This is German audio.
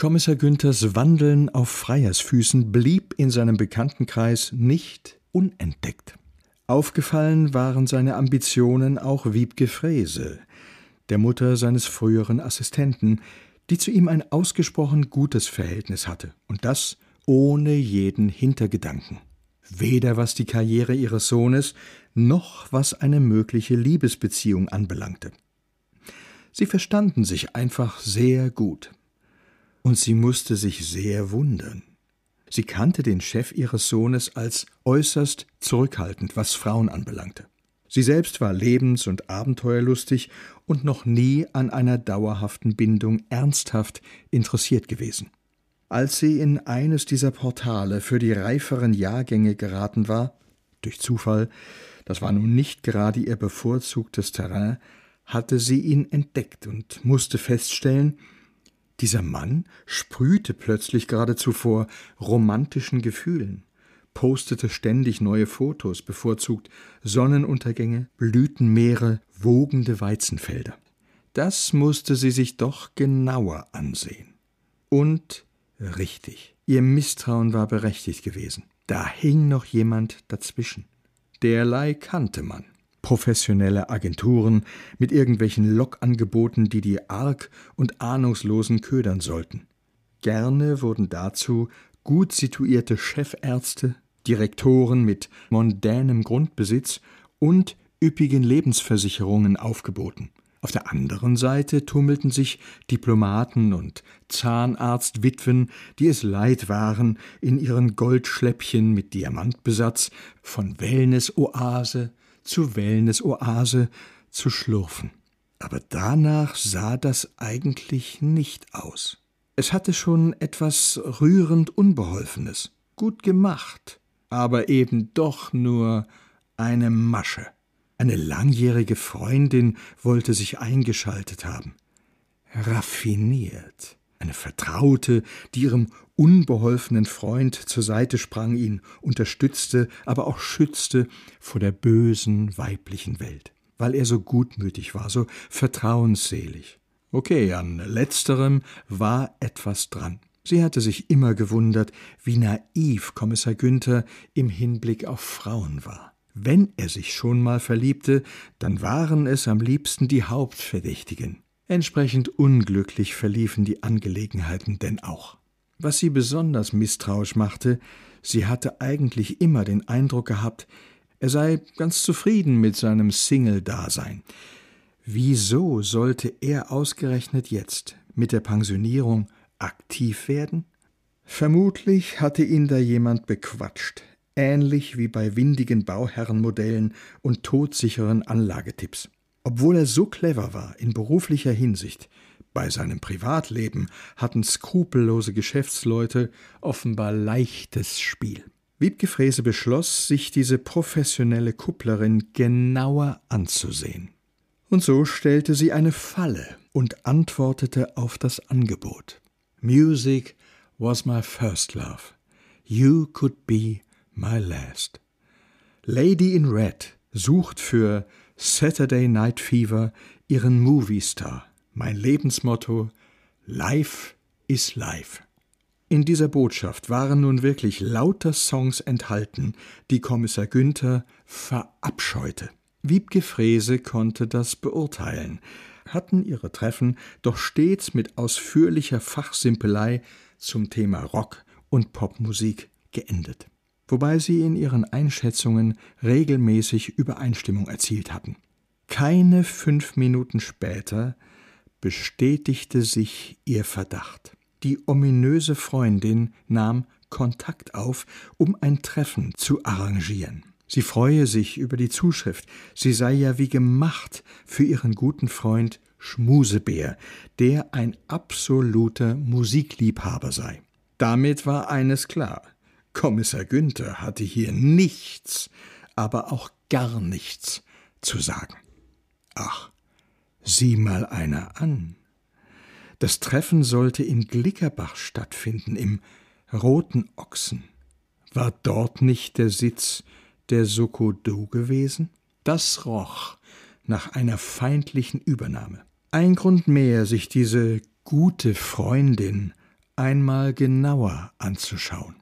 Kommissar Günthers Wandeln auf Freiersfüßen blieb in seinem Bekanntenkreis nicht unentdeckt. Aufgefallen waren seine Ambitionen auch Wiebke Frese, der Mutter seines früheren Assistenten, die zu ihm ein ausgesprochen gutes Verhältnis hatte, und das ohne jeden Hintergedanken. Weder was die Karriere ihres Sohnes noch was eine mögliche Liebesbeziehung anbelangte. Sie verstanden sich einfach sehr gut. Und sie musste sich sehr wundern. Sie kannte den Chef ihres Sohnes als äußerst zurückhaltend, was Frauen anbelangte. Sie selbst war lebens- und abenteuerlustig und noch nie an einer dauerhaften Bindung ernsthaft interessiert gewesen. Als sie in eines dieser Portale für die reiferen Jahrgänge geraten war, durch Zufall, das war nun nicht gerade ihr bevorzugtes Terrain, hatte sie ihn entdeckt und musste feststellen, dieser Mann sprühte plötzlich geradezu vor romantischen Gefühlen, postete ständig neue Fotos, bevorzugt Sonnenuntergänge, Blütenmeere, wogende Weizenfelder. Das musste sie sich doch genauer ansehen. Und richtig, ihr Misstrauen war berechtigt gewesen. Da hing noch jemand dazwischen. Derlei kannte man professionelle Agenturen mit irgendwelchen Lockangeboten, die die arg und ahnungslosen ködern sollten. Gerne wurden dazu gut situierte Chefärzte, Direktoren mit mondänem Grundbesitz und üppigen Lebensversicherungen aufgeboten. Auf der anderen Seite tummelten sich Diplomaten und Zahnarztwitwen, die es leid waren, in ihren Goldschläppchen mit Diamantbesatz von Wellness-Oase zu Wellness-Oase zu schlurfen. Aber danach sah das eigentlich nicht aus. Es hatte schon etwas rührend Unbeholfenes, gut gemacht, aber eben doch nur eine Masche. Eine langjährige Freundin wollte sich eingeschaltet haben. Raffiniert. Eine Vertraute, die ihrem unbeholfenen Freund zur Seite sprang, ihn unterstützte, aber auch schützte vor der bösen weiblichen Welt, weil er so gutmütig war, so vertrauensselig. Okay, an letzterem war etwas dran. Sie hatte sich immer gewundert, wie naiv Kommissar Günther im Hinblick auf Frauen war. Wenn er sich schon mal verliebte, dann waren es am liebsten die Hauptverdächtigen. Entsprechend unglücklich verliefen die Angelegenheiten denn auch. Was sie besonders misstrauisch machte, sie hatte eigentlich immer den Eindruck gehabt, er sei ganz zufrieden mit seinem Single-Dasein. Wieso sollte er ausgerechnet jetzt mit der Pensionierung aktiv werden? Vermutlich hatte ihn da jemand bequatscht, ähnlich wie bei windigen Bauherrenmodellen und todsicheren Anlagetipps. Obwohl er so clever war in beruflicher Hinsicht, bei seinem Privatleben hatten skrupellose Geschäftsleute offenbar leichtes Spiel. Wiebke Frese beschloss, sich diese professionelle Kupplerin genauer anzusehen. Und so stellte sie eine Falle und antwortete auf das Angebot. Music was my first love. You could be my last. Lady in Red sucht für Saturday Night Fever ihren Movie Star. Mein Lebensmotto Life is Life. In dieser Botschaft waren nun wirklich lauter Songs enthalten, die Kommissar Günther verabscheute. Wiebke Frese konnte das beurteilen, hatten ihre Treffen doch stets mit ausführlicher Fachsimpelei zum Thema Rock und Popmusik geendet, wobei sie in ihren Einschätzungen regelmäßig Übereinstimmung erzielt hatten. Keine fünf Minuten später bestätigte sich ihr Verdacht. Die ominöse Freundin nahm Kontakt auf, um ein Treffen zu arrangieren. Sie freue sich über die Zuschrift, sie sei ja wie gemacht für ihren guten Freund Schmusebär, der ein absoluter Musikliebhaber sei. Damit war eines klar. Kommissar Günther hatte hier nichts, aber auch gar nichts zu sagen. Ach, Sieh mal einer an. Das Treffen sollte in Glickerbach stattfinden, im Roten Ochsen. War dort nicht der Sitz der Sokodo gewesen? Das roch nach einer feindlichen Übernahme. Ein Grund mehr, sich diese gute Freundin einmal genauer anzuschauen.